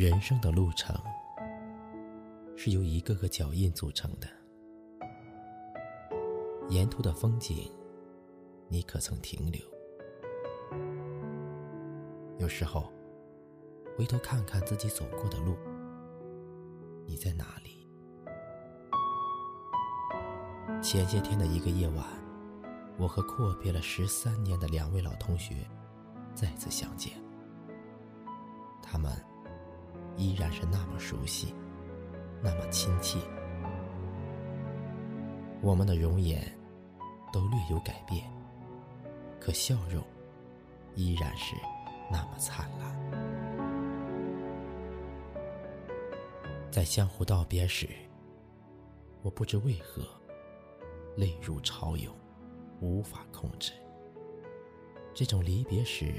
人生的路程是由一个个脚印组成的，沿途的风景，你可曾停留？有时候，回头看看自己走过的路，你在哪里？前些天的一个夜晚，我和阔别了十三年的两位老同学再次相见。他们依然是那么熟悉，那么亲切。我们的容颜都略有改变，可笑容依然是那么灿烂。在相互道别时，我不知为何。泪如潮涌，无法控制。这种离别时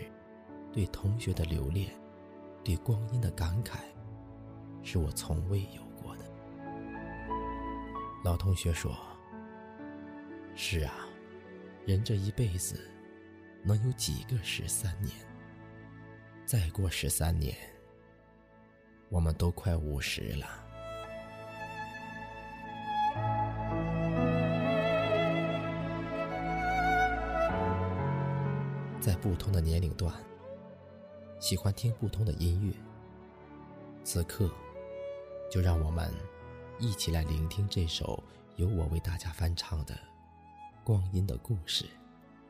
对同学的留恋，对光阴的感慨，是我从未有过的。老同学说：“是啊，人这一辈子能有几个十三年？再过十三年，我们都快五十了。”在不同的年龄段，喜欢听不同的音乐。此刻，就让我们一起来聆听这首由我为大家翻唱的《光阴的故事》，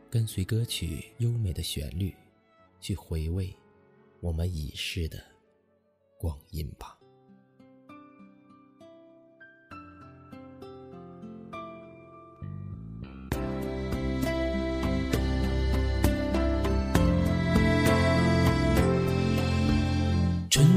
跟随歌曲优美的旋律，去回味我们已逝的光阴吧。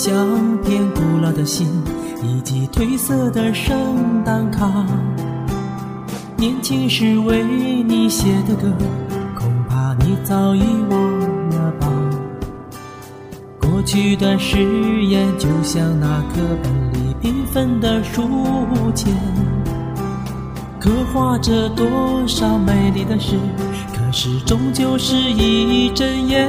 相片、古老的信，以及褪色的圣诞卡。年轻时为你写的歌，恐怕你早已忘了吧。过去的誓言，就像那课本里缤纷的书签，刻画着多少美丽的诗，可是终究是一阵烟。